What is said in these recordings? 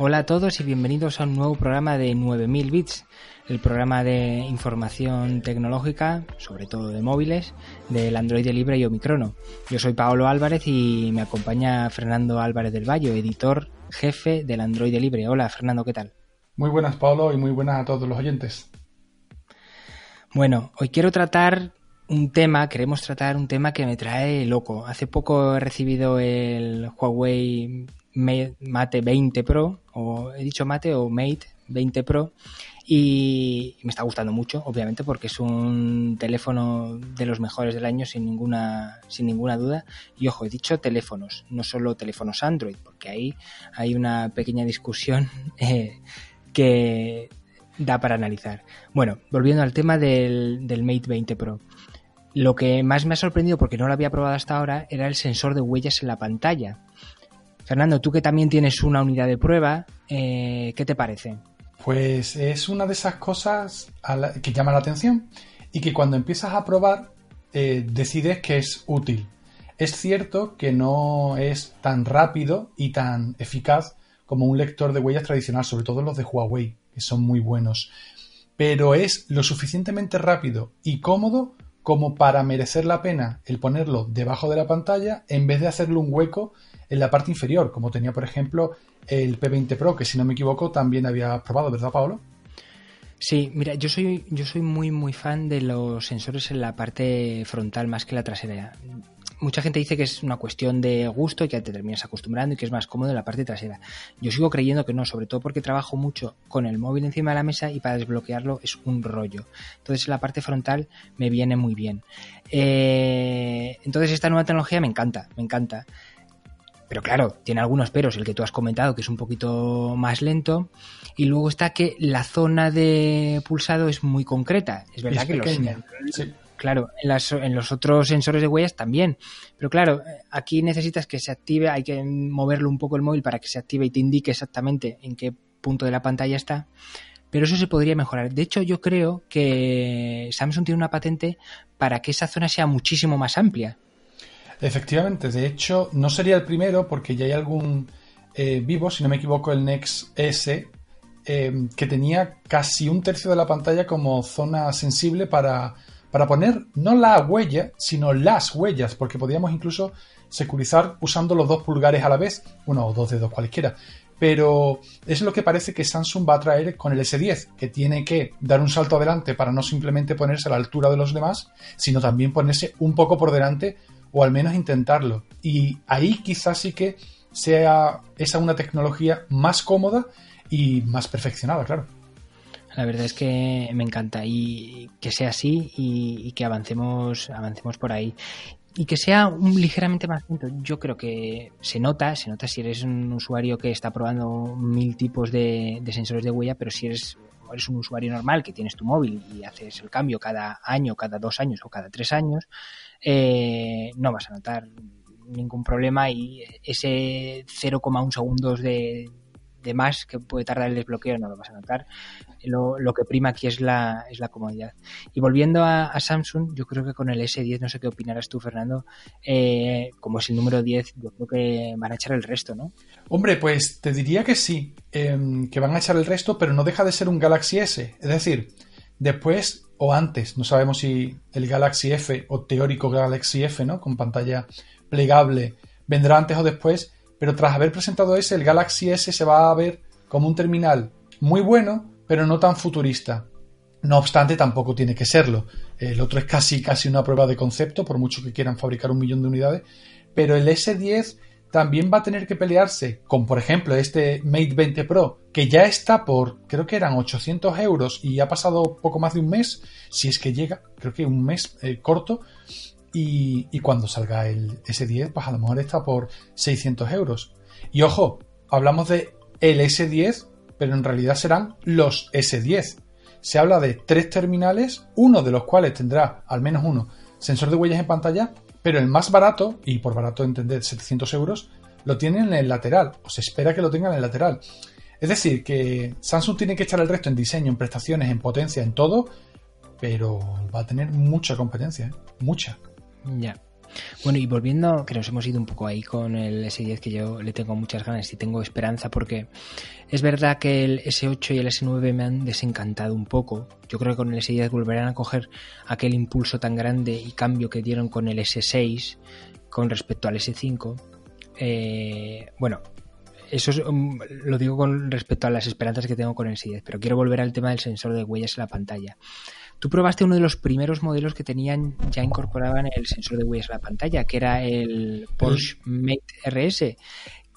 Hola a todos y bienvenidos a un nuevo programa de 9000 bits, el programa de información tecnológica, sobre todo de móviles, del Android Libre y Omicrono. Yo soy Paolo Álvarez y me acompaña Fernando Álvarez del Valle, editor jefe del Android Libre. Hola Fernando, ¿qué tal? Muy buenas Paolo y muy buenas a todos los oyentes. Bueno, hoy quiero tratar un tema, queremos tratar un tema que me trae loco. Hace poco he recibido el Huawei Mate 20 Pro, o he dicho Mate o Mate 20 Pro, y me está gustando mucho, obviamente, porque es un teléfono de los mejores del año sin ninguna, sin ninguna duda. Y ojo, he dicho teléfonos, no solo teléfonos Android, porque ahí hay una pequeña discusión eh, que da para analizar. Bueno, volviendo al tema del, del Mate 20 Pro. Lo que más me ha sorprendido, porque no lo había probado hasta ahora, era el sensor de huellas en la pantalla. Fernando, tú que también tienes una unidad de prueba, eh, ¿qué te parece? Pues es una de esas cosas que llama la atención y que cuando empiezas a probar eh, decides que es útil. Es cierto que no es tan rápido y tan eficaz como un lector de huellas tradicional, sobre todo los de Huawei, que son muy buenos. Pero es lo suficientemente rápido y cómodo como para merecer la pena el ponerlo debajo de la pantalla en vez de hacerle un hueco en la parte inferior, como tenía por ejemplo el P20 Pro, que si no me equivoco también había probado, ¿verdad, Pablo? Sí, mira, yo soy, yo soy muy muy fan de los sensores en la parte frontal más que la trasera. Mucha gente dice que es una cuestión de gusto y que te terminas acostumbrando y que es más cómodo en la parte trasera. Yo sigo creyendo que no, sobre todo porque trabajo mucho con el móvil encima de la mesa y para desbloquearlo es un rollo. Entonces en la parte frontal me viene muy bien. Eh, entonces esta nueva tecnología me encanta, me encanta. Pero claro, tiene algunos peros, el que tú has comentado, que es un poquito más lento. Y luego está que la zona de pulsado es muy concreta. Es verdad que pequeña, Claro, en, los otros sensores de huellas también. Pero claro, aquí necesitas que se active, hay que moverlo un poco el móvil para que se active y te indique exactamente en qué punto de la pantalla está. Pero eso se podría mejorar. De hecho, yo creo que Samsung tiene una patente para que esa zona sea muchísimo más amplia. Efectivamente, de hecho, no sería el primero porque ya hay algún eh, vivo, si no me equivoco, el Nex S, eh, que tenía casi un tercio de la pantalla como zona sensible para, para poner no la huella, sino las huellas, porque podíamos incluso securizar usando los dos pulgares a la vez, uno o dos dedos cualquiera. Pero es lo que parece que Samsung va a traer con el S10, que tiene que dar un salto adelante para no simplemente ponerse a la altura de los demás, sino también ponerse un poco por delante o al menos intentarlo. Y ahí quizás sí que sea esa una tecnología más cómoda y más perfeccionada, claro. La verdad es que me encanta y que sea así y, que avancemos, avancemos por ahí y que sea un ligeramente más lento. Yo creo que se nota, se nota si eres un usuario que está probando mil tipos de, de, sensores de huella, pero si eres, eres un usuario normal que tienes tu móvil y haces el cambio cada año, cada dos años o cada tres años, eh, no vas a notar ningún problema y ese 0,1 segundos de, de, más que puede tardar el desbloqueo no lo vas a notar. Lo, lo que prima aquí es la, es la comodidad. Y volviendo a, Samsung, yo creo que con el S10, no sé qué opinarás tú, Fernando, eh, como es el número 10, yo creo que van a echar el resto, ¿no? Hombre, pues te diría que sí, em, que van a echar el resto, pero no deja de ser un Galaxy S. Es decir, después o antes, no sabemos si el Galaxy F o teórico Galaxy F, ¿no? Con pantalla plegable, vendrá antes o después, pero tras haber presentado ese, el Galaxy S se va a ver como un terminal muy bueno, pero no tan futurista. No obstante, tampoco tiene que serlo. El otro es casi, casi una prueba de concepto, por mucho que quieran fabricar un millón de unidades. Pero el S10 también va a tener que pelearse con, por ejemplo, este Mate 20 Pro, que ya está por, creo que eran 800 euros y ha pasado poco más de un mes, si es que llega, creo que un mes eh, corto, y, cuando salga el S10, pues a lo mejor está por 600 euros. Y ojo, hablamos de el S10, pero en realidad serán los S10. Se habla de tres terminales, uno de los cuales tendrá, al menos uno, sensor de huellas en pantalla pero el más barato, y por barato entender 700 euros, lo tienen en el lateral, o se espera que lo tengan en el lateral. Es decir, que Samsung tiene que echar el resto en diseño, en prestaciones, en potencia, en todo, pero va a tener mucha competencia, ¿eh? mucha. Ya. Bueno, y volviendo, que nos hemos ido un poco ahí con el S10, que yo le tengo muchas ganas y tengo esperanza, porque es verdad que el S8 y el S9 me han desencantado un poco. Yo creo que con el S10 volverán a coger aquel impulso tan grande y cambio que dieron con el S6 con respecto al S5. Eh, bueno, eso um, lo digo con respecto a las esperanzas que tengo con el S10, pero quiero volver al tema del sensor de huellas en la pantalla. Tú probaste uno de los primeros modelos que tenían ya incorporaban el sensor de huellas en la pantalla, que era el Porsche Mate RS.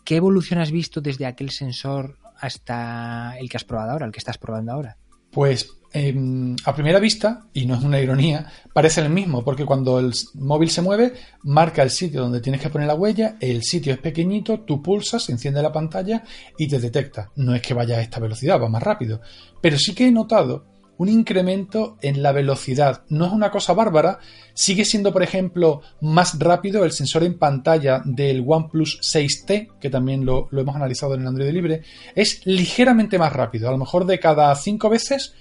¿Qué evolución has visto desde aquel sensor hasta el que has probado ahora, el que estás probando ahora? Pues em, a primera vista, y no es una ironía, parece el mismo, porque cuando el móvil se mueve, marca el sitio donde tienes que poner la huella, el sitio es pequeñito, tú pulsas, se enciende la pantalla y te detecta. No es que vaya a esta velocidad, va más rápido. Pero sí que he notado un incremento en la velocidad. No es una cosa bárbara, sigue siendo, por ejemplo, más rápido el sensor en pantalla del OnePlus 6T, que también lo, hemos analizado en el Android libre, es ligeramente más rápido. A lo mejor de cada cinco veces,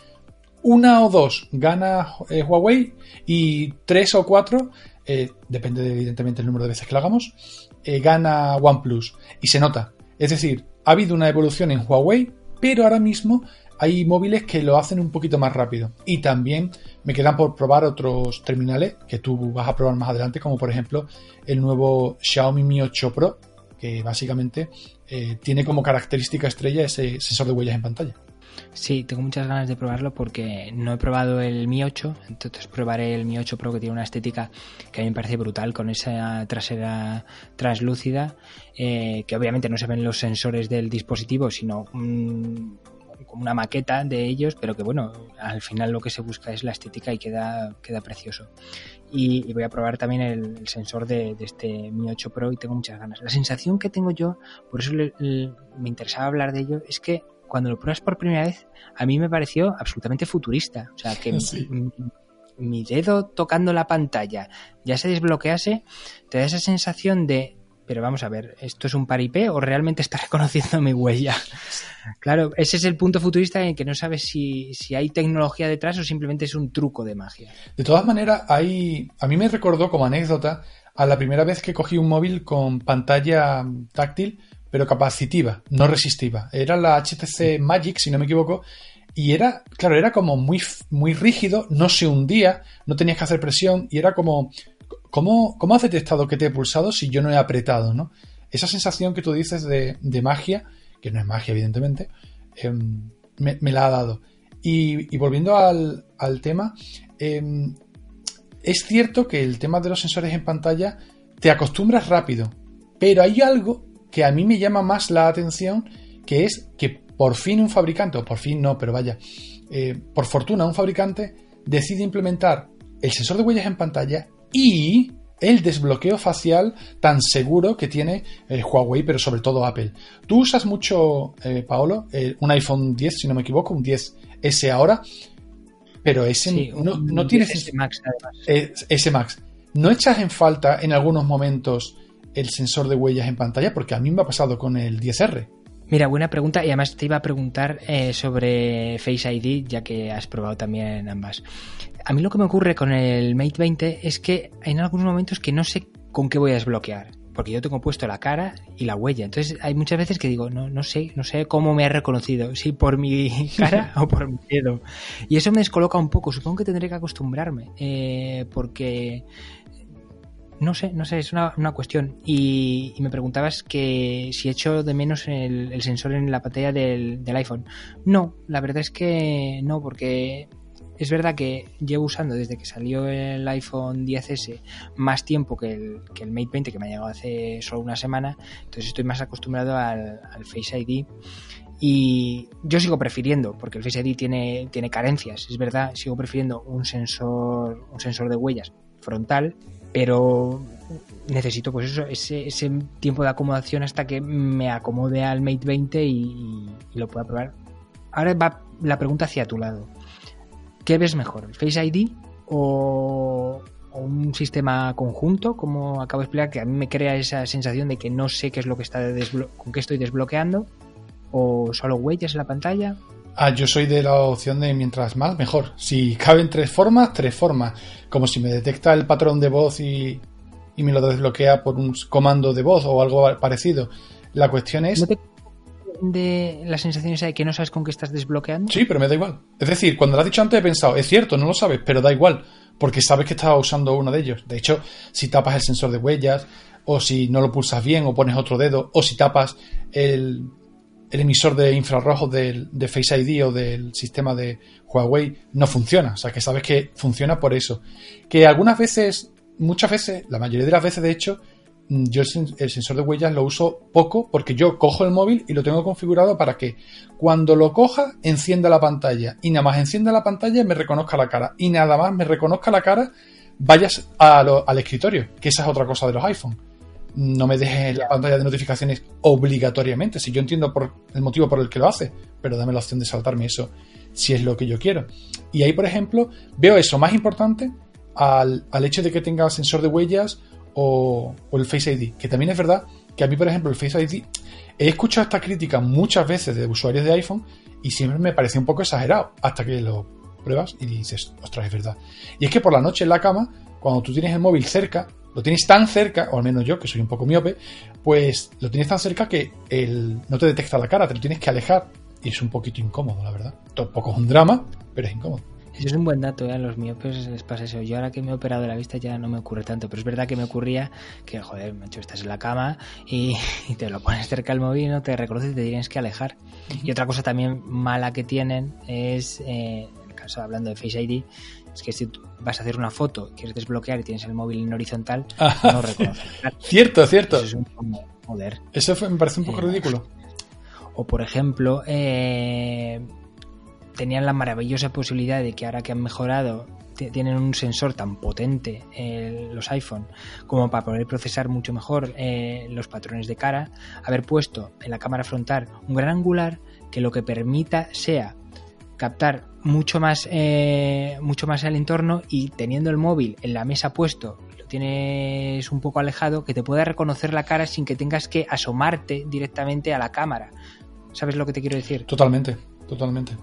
una o dos gana eh, Huawei y tres o cuatro, eh, depende evidentemente del número de veces que lo hagamos, eh, gana OnePlus. Y se nota. Es decir, ha habido una evolución en Huawei, pero ahora mismo hay móviles que lo hacen un poquito más rápido. Y también me quedan por probar otros terminales que tú vas a probar más adelante, como por ejemplo el nuevo Xiaomi Mi 8 Pro, que básicamente eh, tiene como característica estrella ese sensor de huellas en pantalla. Sí, tengo muchas ganas de probarlo porque no he probado el Mi 8, entonces probaré el Mi 8 Pro que tiene una estética que a mí me parece brutal con esa trasera translúcida, eh, que obviamente no se ven los sensores del dispositivo, sino como una maqueta de ellos, pero que bueno, al final lo que se busca es la estética y queda, queda precioso. Y, voy a probar también el, sensor de, este Mi 8 Pro y tengo muchas ganas. La sensación que tengo yo, por eso me interesaba hablar de ello, es que cuando lo pruebas por primera vez, a mí me pareció absolutamente futurista. O sea, que mi dedo tocando la pantalla ya se desbloquease, te da esa sensación de pero vamos a ver, ¿esto es un paripé o realmente está reconociendo mi huella? Claro, ese es el punto futurista en que no sabes si, hay tecnología detrás o simplemente es un truco de magia. De todas maneras, hay, a mí me recordó como anécdota a la primera vez que cogí un móvil con pantalla táctil, pero capacitiva, no resistiva. Era la HTC Magic, si no me equivoco, y era, claro, era como muy, muy rígido, no se hundía, no tenías que hacer presión y era como ¿Cómo, ¿Cómo has detectado que te he pulsado si yo no he apretado? ¿no? Esa sensación que tú dices de, magia, que no es magia evidentemente, em, me, la ha dado. Y, volviendo al, tema, em, es cierto que el tema de los sensores en pantalla te acostumbras rápido, pero hay algo que a mí me llama más la atención, que es que por fin un fabricante, o por fin no, pero vaya, eh, por fortuna un fabricante decide implementar el sensor de huellas en pantalla y el desbloqueo facial tan seguro que tiene eh, Huawei, pero sobre todo Apple. Tú usas mucho, eh, Paolo, eh, un iPhone 10, si no me equivoco, un 10S ahora, pero ese no, tienes... ese Max, ese Max. ¿No echas en falta en algunos momentos el sensor de huellas en pantalla? Porque a mí me ha pasado con el 10R. Mira, buena pregunta y además te iba a preguntar sobre Face ID, ya que has probado también ambas a mí lo que me ocurre con el Mate 20 es que en algunos momentos que no sé con qué voy a desbloquear. Porque yo tengo puesto la cara y la huella. Entonces hay muchas veces que digo, no, no sé, no sé cómo me ha reconocido, si por mi cara o por mi dedo. Y eso me descoloca un poco. Supongo que tendré que acostumbrarme. Eh, porque no sé, no sé, es una, cuestión. Y, me preguntabas que si echo de menos el, sensor en la pantalla del, del, iPhone. No, la verdad es que no, porque es verdad que llevo usando desde que salió el iPhone 10S más tiempo que el, que el Mate 20 que me ha llegado hace solo una semana, entonces estoy más acostumbrado al, Face ID y yo sigo prefiriendo, porque el Face ID tiene, tiene carencias, es verdad, sigo prefiriendo un sensor, un sensor de huellas frontal, pero necesito pues eso, ese, ese tiempo de acomodación hasta que me acomode al Mate 20 y lo pueda probar. Ahora va la pregunta hacia tu lado. ¿Qué ves mejor? ¿El Face ID o, un sistema conjunto, como acabo de explicar, que a mí me crea esa sensación de que no sé qué es lo que está con qué estoy desbloqueando? ¿O solo huellas en la pantalla? Ah, yo soy de la opción de mientras más, mejor. Si caben tres formas, tres formas. Como si me detecta el patrón de voz y, y me lo desbloquea por un comando de voz o algo parecido. La cuestión es... ¿No te de la sensación esa de que no sabes con qué estás desbloqueando? Sí, pero me da igual. Es decir, cuando lo has dicho antes he pensado, es cierto, no lo sabes, pero da igual, porque sabes que estás usando uno de ellos. De hecho, si tapas el sensor de huellas, o si no lo pulsas bien, o pones otro dedo, o si tapas el, el emisor de infrarrojos de Face ID o del sistema de Huawei, no funciona. O sea, que sabes que funciona por eso. Que algunas veces, muchas veces, la mayoría de las veces de hecho, Mm, yo el, sensor de huellas lo uso poco porque yo cojo el móvil y lo tengo configurado para que cuando lo coja encienda la pantalla y nada más encienda la pantalla me reconozca la cara y nada más me reconozca la cara vayas al escritorio, que esa es otra cosa de los iPhone. No me dejes la pantalla de notificaciones obligatoriamente, si yo entiendo por el motivo por el que lo hace, pero dame la opción de saltarme eso si es lo que yo quiero. Y ahí, por ejemplo, veo eso más importante al, al hecho de que tenga sensor de huellas o, el Face ID. Que también es verdad que a mí, por ejemplo, el Face ID, he escuchado esta crítica muchas veces de usuarios de iPhone y siempre me parece un poco exagerado hasta que lo pruebas y dices, ostras, es verdad. Y es que por la noche en la cama, cuando tú tienes el móvil cerca, lo tienes tan cerca, o al menos yo, que soy un poco miope, pues lo tienes tan cerca que el, no te detecta la cara, te lo tienes que alejar. Y es un poquito incómodo, la verdad. Tampoco es un drama, pero es incómodo. Eso es un buen dato, ¿eh? a los miopes les pasa eso. Yo ahora que me he operado la vista ya no me ocurre tanto, pero es verdad que me ocurría que, joder, macho, estás en la cama y, te lo pones cerca al móvil y no te reconoces y te tienes que alejar. Y otra cosa también mala que tienen es, eh, caso hablando de Face ID, es que si vas a hacer una foto, quieres desbloquear y tienes el móvil en horizontal, no reconoces. Cierto, cierto. Eso es un joder. Eso me parece un poco eh, ridículo. O por ejemplo, eh, tenían la maravillosa posibilidad de que ahora que han mejorado tienen un sensor tan potente eh, los iPhone como para poder procesar mucho mejor eh, los patrones de cara, haber puesto en la cámara frontal un gran angular que lo que permita sea captar mucho más eh, mucho más el entorno y teniendo el móvil en la mesa puesto lo tienes un poco alejado que te pueda reconocer la cara sin que tengas que asomarte directamente a la cámara ¿sabes lo que te quiero decir? totalmente totalmente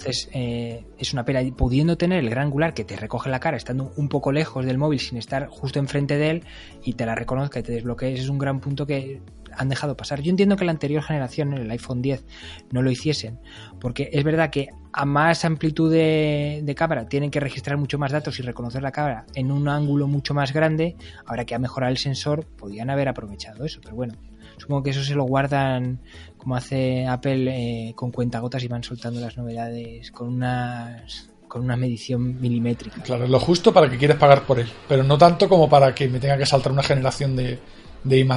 entonces, eh, es una pena, pudiendo tener el gran angular que te recoge la cara, estando un poco lejos del móvil sin estar justo enfrente de él y te la reconozca y te desbloquees, es un gran punto que han dejado pasar. Yo entiendo que la anterior generación, en el iPhone 10, no lo hiciesen, porque es verdad que a más amplitud de, de, cámara tienen que registrar mucho más datos y reconocer la cámara en un ángulo mucho más grande, ahora que ha mejorado el sensor, podían haber aprovechado eso, pero bueno, Supongo que eso se lo guardan como hace Apple eh, con cuentagotas y van soltando las novedades con unas con una medición milimétrica. Claro, es lo justo para que quieras pagar por él, pero no tanto como para que me tenga que saltar una generación de, de I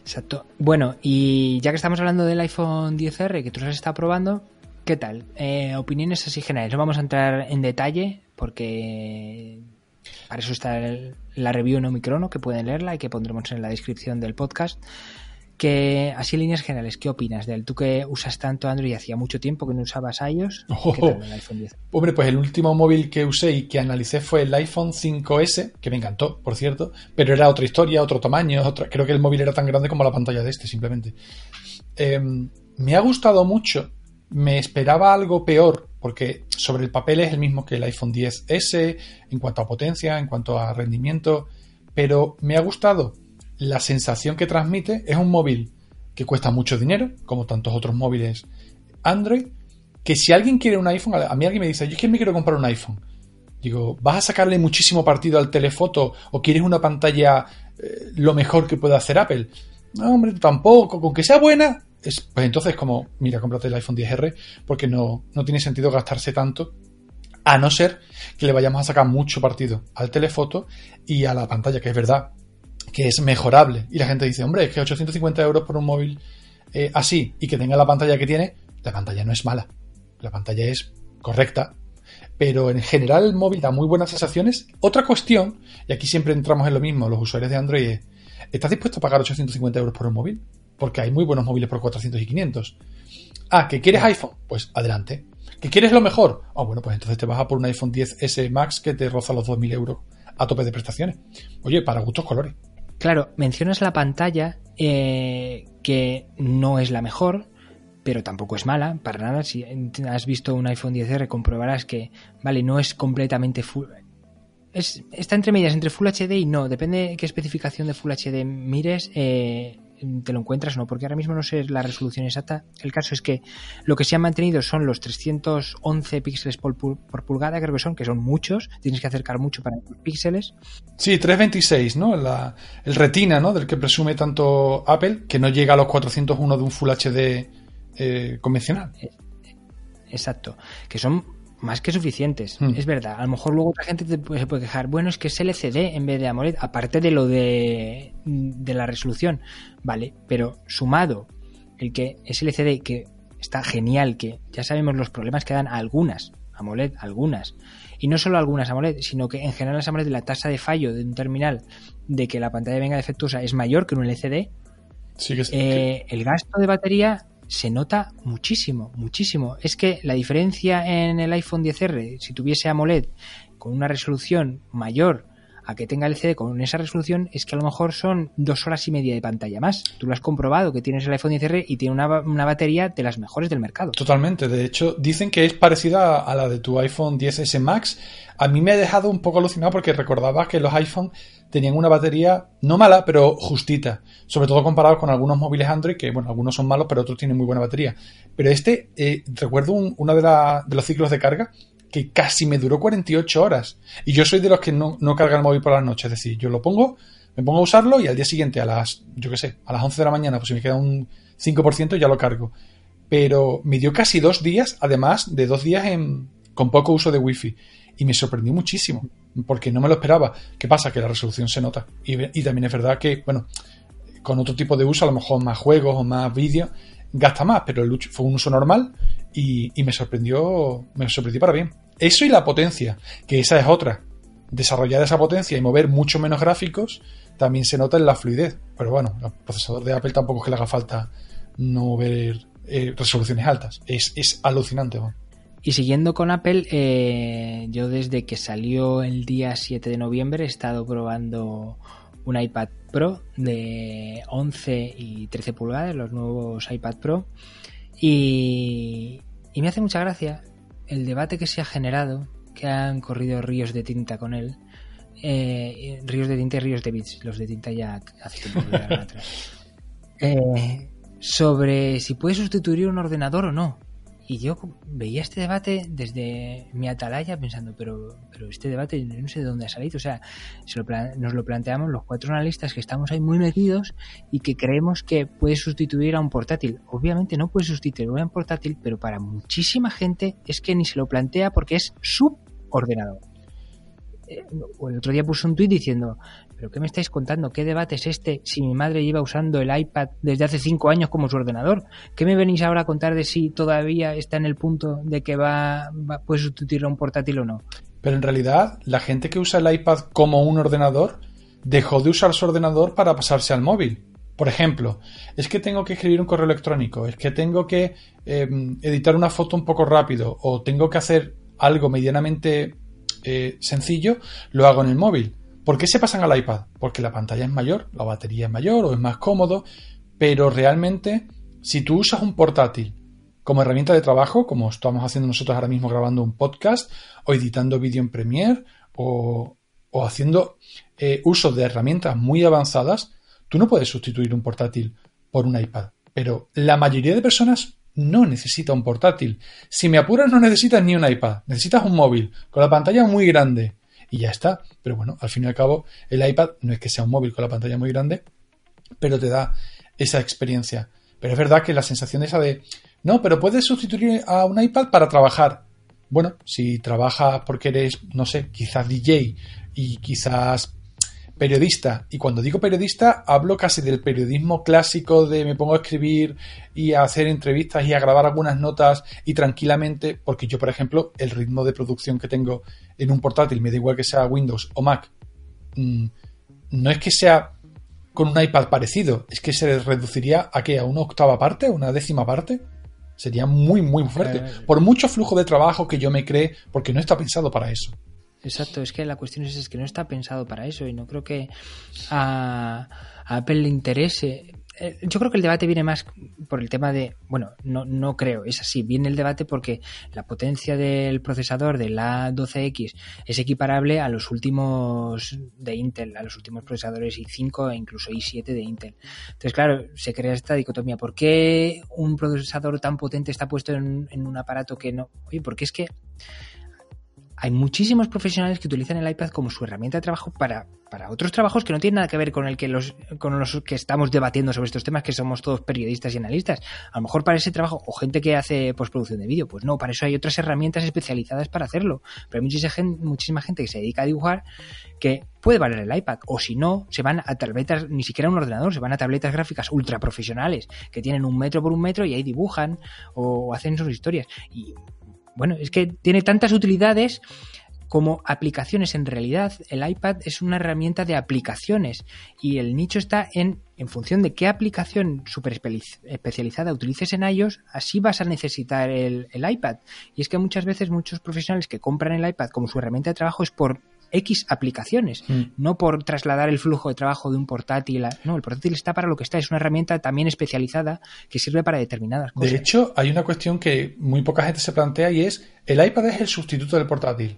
Exacto. Bueno, y ya que estamos hablando del iPhone 10R que tú has estado probando, ¿qué tal? Eh, opiniones así generales. No vamos a entrar en detalle porque para eso está la review en Omicrono, que pueden leerla y que pondremos en la descripción del podcast. Que, así en líneas generales, ¿qué opinas de él? Tú que usas tanto Android y hacía mucho tiempo que no usabas iOS, ¿qué tal el iPhone 10? Hombre, pues el último móvil que usé y que analicé fue el iPhone 5S, que me encantó, por cierto, pero era otra historia, otro tamaño, otra... creo que el móvil era tan grande como la pantalla de este, simplemente. Em, me ha gustado mucho, me esperaba algo peor porque sobre el papel es el mismo que el iPhone 10S en cuanto a potencia, en cuanto a rendimiento, pero me ha gustado la sensación que transmite. Es un móvil que cuesta mucho dinero, como tantos otros móviles Android, que si alguien quiere un iPhone, a mí alguien me dice, yo es que me quiero comprar un iPhone. Digo, ¿vas a sacarle muchísimo partido al telefoto o quieres una pantalla eh, lo mejor que pueda hacer Apple? No, hombre, tampoco. Con que sea buena, pues entonces como, mira, cómprate el iPhone 10R porque no, no tiene sentido gastarse tanto a no ser que le vayamos a sacar mucho partido al telefoto y a la pantalla, que es verdad que es mejorable. Y la gente dice, hombre, es que 850 euros por un móvil eh, así y que tenga la pantalla que tiene, la pantalla no es mala. La pantalla es correcta. Pero en general el móvil da muy buenas sensaciones. Otra cuestión, y aquí siempre entramos en lo mismo, los usuarios de Android, ¿estás dispuesto a pagar 850 euros por un móvil? Porque hay muy buenos móviles por 400 y 500. Ah, ¿que quieres iPhone? Pues adelante. ¿Que quieres lo mejor? Ah, bueno, pues entonces te vas a por un iPhone 10S Max que te roza los 2.000 euros a tope de prestaciones. Oye, para gustos colores. Claro, mencionas la pantalla eh, que no es la mejor, pero tampoco es mala, para nada. Si has visto un iPhone 10R, comprobarás que, vale, no es completamente full, es, está entre medias entre Full HD y no. Depende de qué especificación de Full HD mires. Eh, te lo encuentras no, porque ahora mismo no sé la resolución exacta. El caso es que lo que se han mantenido son los 311 píxeles por, pulgada, creo que son, que son muchos, tienes que acercar mucho para los píxeles. Sí, 326, ¿no? el retina, ¿no? Del que presume tanto Apple, que no llega a los 401 de un Full HD eh, convencional. Exacto, que son más que suficientes. Hmm. Es verdad. A lo mejor luego otra gente se puede quejar. Bueno, es que es LCD en vez de AMOLED, aparte de lo de, de la resolución. Vale, pero sumado el que es LCD, que está genial, que ya sabemos los problemas que dan algunas AMOLED, algunas. Y no solo algunas AMOLED, sino que en general las AMOLED la tasa de fallo de un terminal de que la pantalla venga defectuosa es mayor que un LCD. Sí que eh, el gasto de batería se nota muchísimo, muchísimo. Es que la diferencia en el iPhone 10R, si tuviese AMOLED con una resolución mayor a que tenga el CD con esa resolución, es que a lo mejor son dos horas y media de pantalla más. Tú lo has comprobado que tienes el iPhone 10R y tiene una, una batería de las mejores del mercado. Totalmente. De hecho, dicen que es parecida a la de tu iPhone 10S Max. A mí me ha dejado un poco alucinado porque recordaba que los iPhone tenían una batería no mala, pero justita. Sobre todo comparado con algunos móviles Android, que bueno, algunos son malos, pero otros tienen muy buena batería. Pero este, eh, recuerdo uno de, de, los ciclos de carga que casi me duró 48 horas. Y yo soy de los que no, no carga el móvil por la noche. Es decir, yo lo pongo, me pongo a usarlo y al día siguiente, a las, yo qué sé, a las 11 de la mañana, pues si me queda un 5%, ya lo cargo. Pero me dio casi dos días, además de dos días en, con poco uso de wifi. Y me sorprendió muchísimo porque no me lo esperaba. ¿Qué pasa? Que la resolución se nota. Y, también es verdad que, bueno, con otro tipo de uso, a lo mejor más juegos o más vídeos, gasta más, pero el fue un uso normal y, me sorprendió, me sorprendió para bien. Eso y la potencia, que esa es otra. Desarrollar esa potencia y mover mucho menos gráficos también se nota en la fluidez. Pero bueno, el procesador de Apple tampoco es que le haga falta no ver eh, resoluciones altas. Es, es alucinante. Y siguiendo con Apple, eh, yo desde que salió el día 7 de noviembre he estado probando un iPad Pro de 11 y 13 pulgadas, los nuevos iPad Pro. Y, me hace mucha gracia el debate que se ha generado, que han corrido ríos de tinta con él. Eh, ríos de tinta y ríos de bits. Los de tinta ya hace tiempo que atrás. Eh, sobre si puede sustituir un ordenador o no. Y yo veía este debate desde mi atalaya pensando, pero, pero este debate no sé de dónde ha salido. O sea, nos lo planteamos los cuatro analistas que estamos ahí muy metidos y que creemos que puede sustituir a un portátil. Obviamente no puede sustituir a un portátil, pero para muchísima gente es que ni se lo plantea porque es su ordenador. Eh, el otro día puse un tuit diciendo, ¿pero qué me estáis contando? ¿Qué debate es este si mi madre lleva usando el iPad desde hace cinco años como su ordenador? ¿Qué me venís ahora a contar de si todavía está en el punto de que va, va puede sustituir a un portátil o no? Pero en realidad, la gente que usa el iPad como un ordenador dejó de usar su ordenador para pasarse al móvil. Por ejemplo, es que tengo que escribir un correo electrónico, es que tengo que em, editar una foto un poco rápido o tengo que hacer algo medianamente eh, sencillo, lo hago en el móvil. ¿Por qué se pasan al iPad? Porque la pantalla es mayor, la batería es mayor o es más cómodo, pero realmente si tú usas un portátil como herramienta de trabajo, como estamos haciendo nosotros ahora mismo grabando un podcast o editando vídeo en Premiere o, haciendo eh, uso de herramientas muy avanzadas, tú no puedes sustituir un portátil por un iPad. Pero la mayoría de personas no necesita un portátil. Si me apuras, no necesitas ni un iPad, necesitas un móvil con la pantalla muy grande y ya está. Pero bueno, al fin y al cabo, el iPad no es que sea un móvil con la pantalla muy grande, pero te da esa experiencia. Pero es verdad que la sensación esa de, no, pero puedes sustituir a un iPad para trabajar. Bueno, si trabajas porque eres, no sé, quizás DJ y quizás periodista. Y cuando digo periodista, hablo casi del periodismo clásico de me pongo a escribir y a hacer entrevistas y a grabar algunas notas y tranquilamente, porque yo, por ejemplo, el ritmo de producción que tengo en un portátil, me da igual que sea Windows o Mac, mm, no es que sea con un iPad parecido, es que se reduciría a qué, a una octava parte, a una décima parte. Sería muy, muy fuerte. Eh, por mucho flujo de trabajo que yo me cree, porque no está pensado para eso. Exacto, es que la cuestión es, que no está pensado para eso y no creo que a, Apple le interese eh, yo creo que el debate viene más por el tema de, bueno, no, no creo, es así, viene el debate porque la potencia del procesador de la 12X es equiparable a los últimos de Intel, a los últimos procesadores i5 e incluso i7 de Intel. Entonces, claro, se crea esta dicotomía. ¿Por qué un procesador tan potente está puesto en, en un aparato que no? Oye, porque es que hay muchísimos profesionales que utilizan el iPad como su herramienta de trabajo para, para otros trabajos que no tienen nada que ver con el que los, con los que estamos debatiendo sobre estos temas, que somos todos periodistas y analistas. A lo mejor para ese trabajo, o gente que hace postproducción de vídeo, pues no, para eso hay otras herramientas especializadas para hacerlo. Pero hay muchísima gente, que se dedica a dibujar que puede valer el iPad, o si no, se van a tabletas, ni siquiera un ordenador, se van a tabletas gráficas ultra profesionales que tienen un metro por un metro y ahí dibujan o hacen sus historias. Y bueno, es que tiene tantas utilidades como aplicaciones. En realidad, el iPad es una herramienta de aplicaciones y el nicho está en, en función de qué aplicación super especializada utilices en iOS, así vas a necesitar el, el iPad. Y es que muchas veces muchos profesionales que compran el iPad como su herramienta de trabajo es por X aplicaciones, mm. no por trasladar el flujo de trabajo de un portátil. A... No, el portátil está para lo que está, es una herramienta también especializada que sirve para determinadas cosas. De hecho, hay una cuestión que muy poca gente se plantea y es, ¿el iPad es el sustituto del portátil?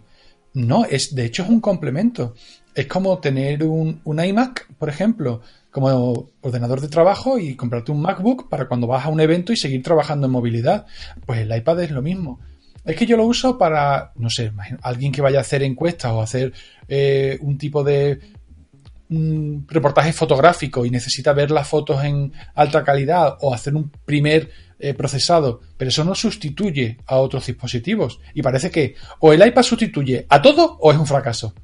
No, es, de hecho es un complemento. Es como tener un, un iMac, por ejemplo, como ordenador de trabajo y comprarte un MacBook para cuando vas a un evento y seguir trabajando en movilidad. Pues el iPad es lo mismo. Es que yo lo uso para, no sé, alguien que vaya a hacer encuestas o hacer eh, un tipo de reportaje fotográfico y necesita ver las fotos en alta calidad o hacer un primer eh, procesado, pero eso no sustituye a otros dispositivos. Y parece que o el iPad sustituye a todo o es un fracaso.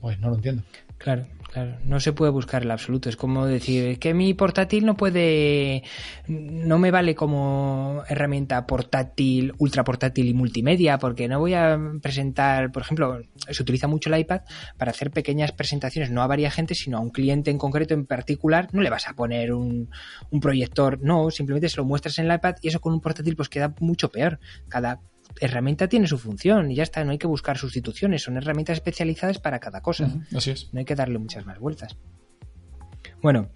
Pues no lo entiendo. Claro, Claro, no se puede buscar el absoluto. Es como decir que mi portátil no puede, no me vale como herramienta portátil, ultra portátil y multimedia, porque no voy a presentar, por ejemplo, se utiliza mucho el iPad para hacer pequeñas presentaciones, no a varias gente, sino a un cliente en concreto en particular. No le vas a poner un, un proyector, no, simplemente se lo muestras en el iPad y eso con un portátil pues queda mucho peor. Cada herramienta tiene su función y ya está, no hay que buscar sustituciones, son herramientas especializadas para cada cosa. así es. No hay que darle muchas más vueltas. Bueno,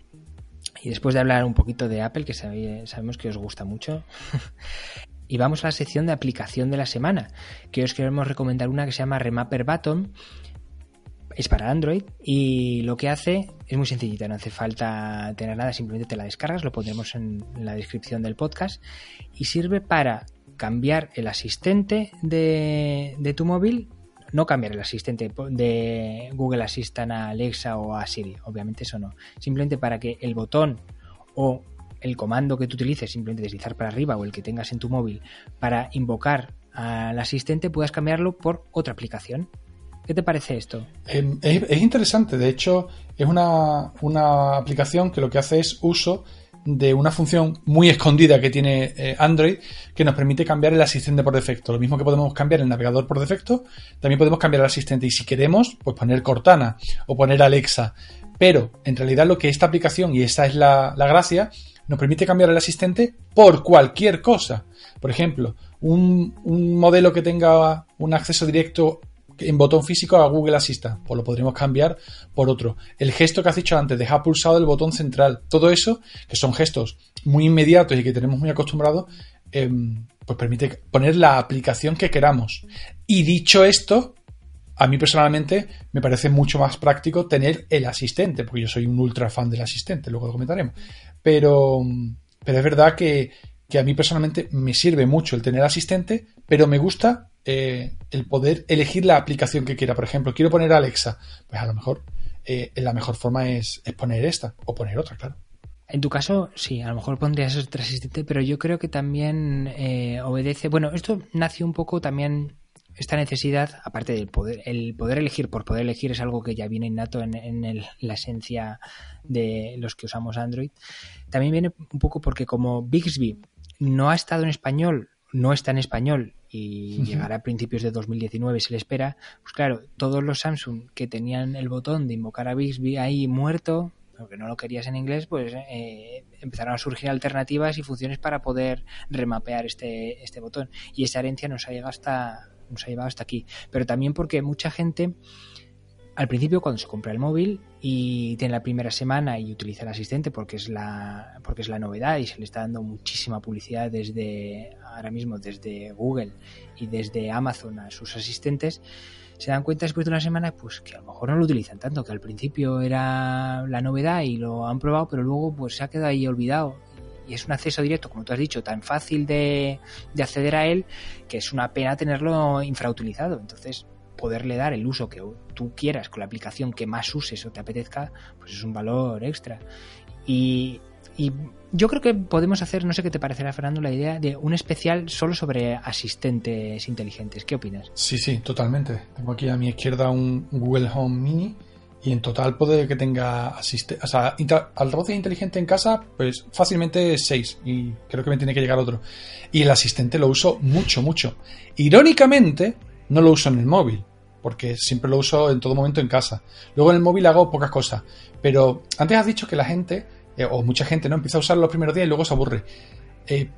y después de hablar un poquito de Apple, que sabemos que os gusta mucho, y vamos a la sección de aplicación de la semana, que os queremos recomendar una que se llama Remapper Button. Es para Android y lo que hace es muy sencillita, no hace falta tener nada, simplemente te la descargas, lo pondremos en la descripción del podcast y sirve para cambiar el asistente de, tu móvil no cambiar el asistente de Google Assistant a Alexa o a Siri, obviamente eso no. Simplemente para que el botón o el comando que tú utilices, simplemente deslizar para arriba o el que tengas en tu móvil para invocar al asistente, puedas cambiarlo por otra aplicación. ¿Qué te parece esto? Em, es, interesante, de hecho es una, una aplicación que lo que hace es uso de una función muy escondida que tiene eh, Android que nos permite cambiar el asistente por defecto. Lo mismo que podemos cambiar el navegador por defecto, también podemos cambiar el asistente. Y si queremos, pues poner Cortana o poner Alexa. Pero en realidad lo que esta aplicación, y esa es la, la gracia, nos permite cambiar el asistente por cualquier cosa. Por ejemplo, un, un modelo que tenga un acceso directo en botón físico a Google Assistant, pues lo podríamos cambiar por otro. El gesto que has dicho antes, dejar pulsado el botón central, todo eso, que son gestos muy inmediatos y que tenemos muy acostumbrados, em, pues permite poner la aplicación que queramos. Y dicho esto, a mí personalmente me parece mucho más práctico tener el asistente, porque yo soy un ultra fan del asistente, luego lo comentaremos. Pero, pero es verdad que, que a mí personalmente me sirve mucho el tener asistente, pero me gusta eh, el poder elegir la aplicación que quiera. Por ejemplo, quiero poner Alexa, pues a lo mejor eh, la mejor forma es, poner esta o poner otra, claro. En tu caso, sí, a lo mejor pondrías otro asistente, pero yo creo que también eh, obedece. Bueno, esto nació un poco también esta necesidad, aparte del poder, el poder elegir por poder elegir es algo que ya viene innato en la esencia de los que usamos Android. También viene un poco porque como Bixby no ha estado en español, no está en español y llegará a principios de 2019 se le espera, pues claro, todos los Samsung que tenían el botón de invocar a Bixby ahí muerto, aunque no lo querías en inglés, pues eh, empezaron a surgir alternativas y funciones para poder remapear este, este botón. Y esa herencia nos ha llegado hasta, nos ha llevado hasta aquí. Pero también porque mucha gente al principio cuando se compra el móvil y tiene la primera semana y utiliza el asistente porque es la porque es la novedad y se le está dando muchísima publicidad desde ahora mismo desde Google y desde Amazon a sus asistentes se dan cuenta después de una semana pues que a lo mejor no lo utilizan tanto que al principio era la novedad y lo han probado pero luego pues se ha quedado ahí olvidado y es un acceso directo, como tú has dicho, tan fácil de, de acceder a él que es una pena tenerlo infrautilizado. Entonces, poderle dar el uso que tú quieras con la aplicación que más uses o te apetezca, pues es un valor extra. Y, yo creo que podemos hacer, no sé qué te parecerá, Fernando, la idea de un especial solo sobre asistentes inteligentes. ¿Qué opinas? Sí, sí, totalmente. Tengo aquí a mi izquierda un Google Home Mini y en total puede que tenga asistente, o sea, altavoces inteligente en casa, pues fácilmente 6 y creo que me tiene que llegar otro. Y el asistente lo uso mucho, mucho. Irónicamente, no lo uso en el móvil, porque siempre lo uso en todo momento en casa. Luego en el móvil hago pocas cosas, pero antes has dicho que la gente, eh, o mucha gente, no empieza a usarlo los primeros días y luego se aburre. Eh,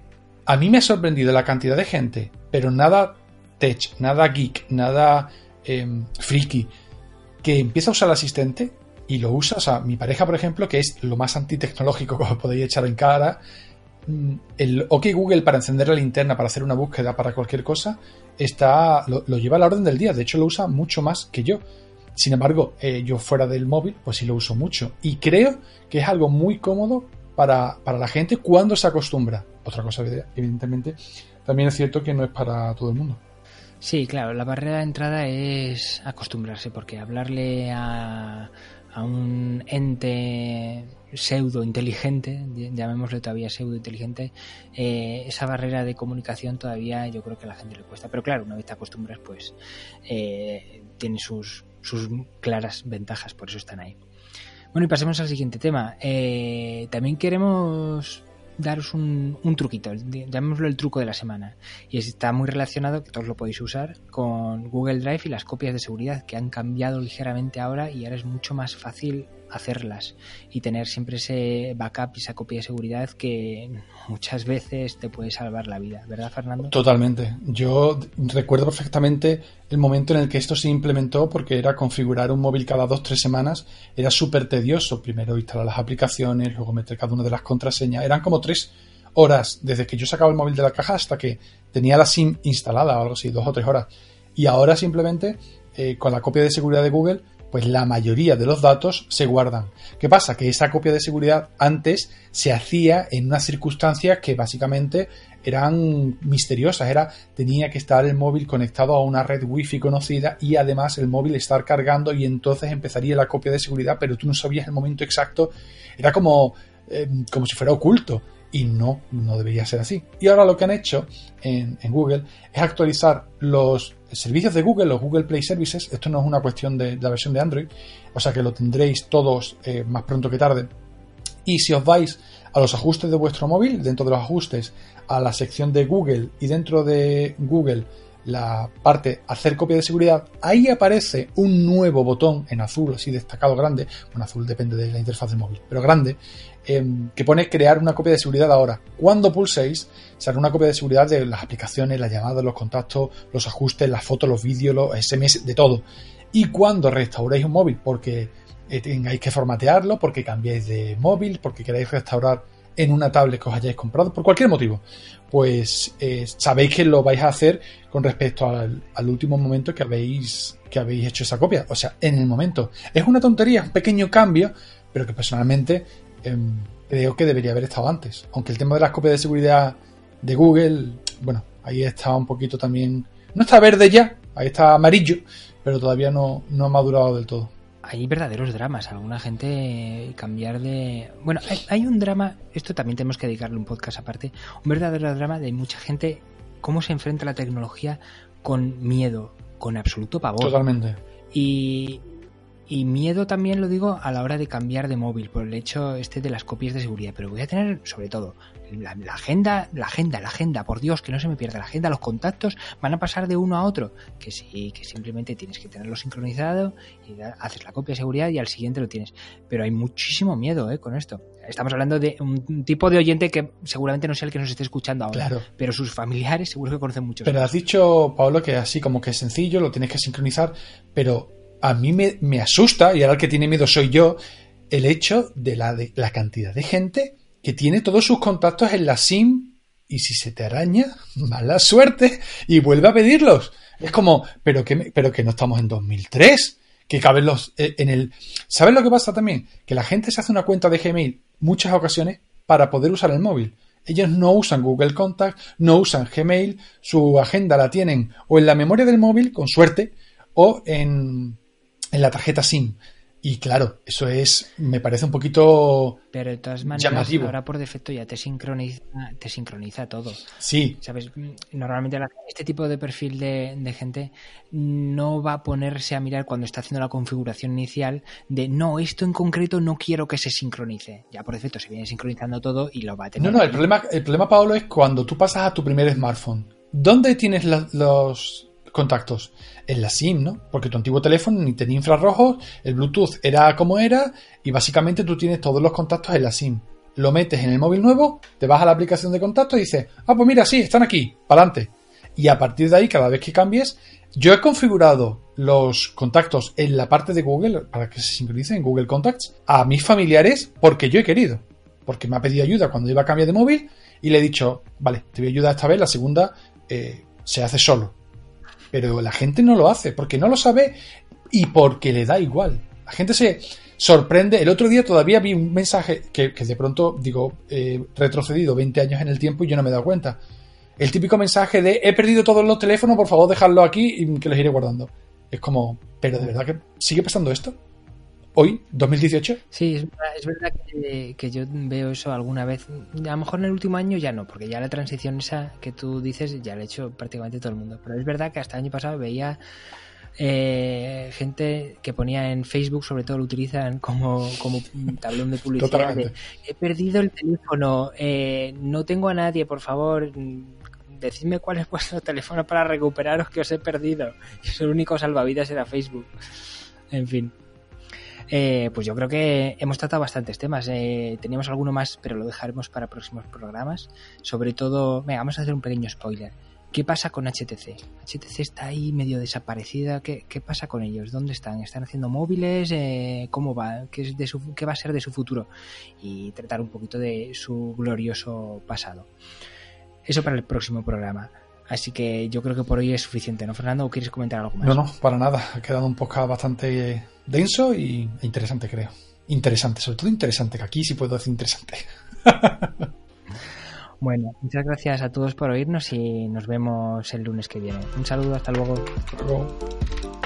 a mí me ha sorprendido la cantidad de gente, pero nada tech, nada geek, nada em, friki, que empieza a usar el asistente y lo usa. O sea, mi pareja, por ejemplo, que es lo más antitecnológico que os podéis echar en cara, el OK Google para encender la linterna, para hacer una búsqueda, para cualquier cosa, está, lo, lleva a la orden del día. De hecho, lo usa mucho más que yo. Sin embargo, eh, yo fuera del móvil, pues sí lo uso mucho. Y creo que es algo muy cómodo para, para, la gente cuando se acostumbra. Otra cosa, evidentemente, también es cierto que no es para todo el mundo. Sí, claro, la barrera de entrada es acostumbrarse, porque hablarle a, a un ente pseudo inteligente, llamémosle todavía pseudo inteligente, eh, esa barrera de comunicación todavía yo creo que a la gente le cuesta. Pero claro, una vez te acostumbras, pues eh, tiene sus, sus claras ventajas, por eso están ahí. Bueno, y pasemos al siguiente tema. Eh, también queremos daros un, un, truquito, llamémoslo el truco de la semana. Y está muy relacionado, que todos lo podéis usar, con Google Drive y las copias de seguridad, que han cambiado ligeramente ahora y ahora es mucho más fácil hacerlas y tener siempre ese backup y esa copia de seguridad que muchas veces te puede salvar la vida, ¿verdad Fernando? Totalmente. Yo recuerdo perfectamente el momento en el que esto se implementó porque era configurar un móvil cada dos, tres semanas, era súper tedioso. Primero instalar las aplicaciones, luego meter cada una de las contraseñas. Eran como tres horas desde que yo sacaba el móvil de la caja hasta que tenía la SIM instalada o algo así, dos o tres horas. Y ahora simplemente eh, con la copia de seguridad de Google pues la mayoría de los datos se guardan. ¿Qué pasa? Que esa copia de seguridad antes se hacía en unas circunstancias que básicamente eran misteriosas. Era, tenía que estar el móvil conectado a una red wifi conocida y además el móvil estar cargando y entonces empezaría la copia de seguridad, pero tú no sabías el momento exacto. Era como, eh, como si fuera oculto y no, no debería ser así. Y ahora lo que han hecho en, Google es actualizar los servicios de Google, los Google Play Services. Esto no es una cuestión de, la versión de Android, o sea que lo tendréis todos eh, más pronto que tarde. Y si os vais a los ajustes de vuestro móvil, dentro de los ajustes, a la sección de Google y dentro de Google la parte hacer copia de seguridad, ahí aparece un nuevo botón en azul, así destacado grande, bueno, azul depende de la interfaz del móvil, pero grande, em, que pone crear una copia de seguridad ahora. Cuando pulséis, será una copia de seguridad de las aplicaciones, las llamadas, los contactos, los ajustes, las fotos, los vídeos, los SMS, de todo. Y cuando restauréis un móvil, porque eh, tengáis que formatearlo, porque cambiáis de móvil, porque queráis restaurar en una tablet que os hayáis comprado, por cualquier motivo, pues eh, sabéis que lo vais a hacer con respecto al, último momento que habéis, que habéis hecho esa copia. O sea, en el momento. Es una tontería, un pequeño cambio, pero que personalmente em, creo que debería haber estado antes. Aunque el tema de las copias de seguridad de Google, bueno, ahí está un poquito también. No está verde ya, ahí está amarillo, pero todavía no, no ha madurado del todo hay verdaderos dramas. Alguna gente cambiar de. Bueno, hay, un drama, esto también tenemos que dedicarle un podcast aparte. Un verdadero drama de mucha gente, cómo se enfrenta la tecnología con miedo, con absoluto pavor. Totalmente. Y, y miedo también lo digo a la hora de cambiar de móvil, por el hecho este de las copias de seguridad. Pero voy a tener, sobre todo, la, agenda, la agenda, la agenda, por Dios, que no se me pierda la agenda, los contactos van a pasar de uno a otro. Que sí, que simplemente tienes que tenerlo sincronizado y haces la copia de seguridad y al siguiente lo tienes. Pero hay muchísimo miedo ¿eh? con esto. Estamos hablando de un tipo de oyente que seguramente no sea el que nos esté escuchando ahora, claro. pero sus familiares seguro que conocen mucho. Pero has dicho, Pablo, que así como que es sencillo, lo tienes que sincronizar, pero a mí me, asusta, y ahora el que tiene miedo soy yo, el hecho de la, de la cantidad de gente que tiene todos sus contactos en la SIM y si se te araña, mala suerte y vuelve a pedirlos. Es como, pero que, pero que no estamos en 2003, que caben los eh, en el... ¿Sabes lo que pasa también? Que la gente se hace una cuenta de Gmail muchas ocasiones para poder usar el móvil. Ellos no usan Google Contact, no usan Gmail, su agenda la tienen o en la memoria del móvil, con suerte, o en, en la tarjeta SIM. Y claro, eso es, me parece un poquito Pero de todas maneras, ahora por defecto ya te sincroniza, te sincroniza todo. Sí. ¿Sabes? Normalmente este tipo de perfil de, gente no va a ponerse a mirar cuando está haciendo la configuración inicial de no, esto en concreto no quiero que se sincronice. Ya por defecto se viene sincronizando todo y lo va a tener. No, no, el problema, el problema, es cuando tú pasas a tu primer smartphone. ¿Dónde tienes los, contactos en la SIM, ¿no? Porque tu antiguo teléfono ni tenía infrarrojos, el Bluetooth era como era y básicamente tú tienes todos los contactos en la SIM. Lo metes en el móvil nuevo, te vas a la aplicación de contactos y dices, ah, pues mira, sí, están aquí, para adelante. Y a partir de ahí, cada vez que cambies, yo he configurado los contactos en la parte de Google para que se sincronicen en Google Contacts a mis familiares porque yo he querido. Porque me ha pedido ayuda cuando iba a cambiar de móvil y le he dicho, vale, te voy a ayudar esta vez, la segunda eh, se hace solo. Pero la gente no lo hace porque no lo sabe y porque le da igual. La gente se sorprende. El otro día todavía vi un mensaje que, de pronto, digo, he retrocedido 20 años en el tiempo y yo no me he dado cuenta. El típico mensaje de he perdido todos los teléfonos, por favor dejadlo aquí y que los iré guardando. Es como, pero de verdad que sigue pasando esto hoy, 2018. Sí, es, verdad que, yo veo eso alguna vez. A lo mejor en el último año ya no, porque ya la transición esa que tú dices ya la ha hecho prácticamente todo el mundo. Pero es verdad que hasta el año pasado veía eh, gente que ponía en Facebook, sobre todo lo utilizan como, como tablón de publicidad. He perdido el teléfono, eh, no tengo a nadie, por favor. Decidme cuál es vuestro teléfono para recuperaros que os he perdido. Y el único salvavidas era Facebook. En fin. Eh, pues yo creo que hemos tratado bastantes temas. Eh, teníamos alguno más, pero lo dejaremos para próximos programas. Sobre todo, venga, vamos a hacer un pequeño spoiler. ¿Qué pasa con HTC? HTC está ahí medio desaparecida. ¿Qué, pasa con ellos? ¿Dónde están? ¿Están haciendo móviles? Eh, ¿Cómo va? ¿Qué, es de su, ¿Qué va a ser de su futuro? Y tratar un poquito de su glorioso pasado. Eso para el próximo programa. Así que yo creo que por hoy es suficiente, ¿no, Fernando? ¿O quieres comentar algo más? No, no, para nada. Ha quedado un poco bastante denso y e interesante, creo. Interesante, sobre todo interesante, que aquí sí puedo decir interesante. bueno, muchas gracias a todos por oírnos y nos vemos el lunes que viene. Un saludo, hasta luego. Hasta luego.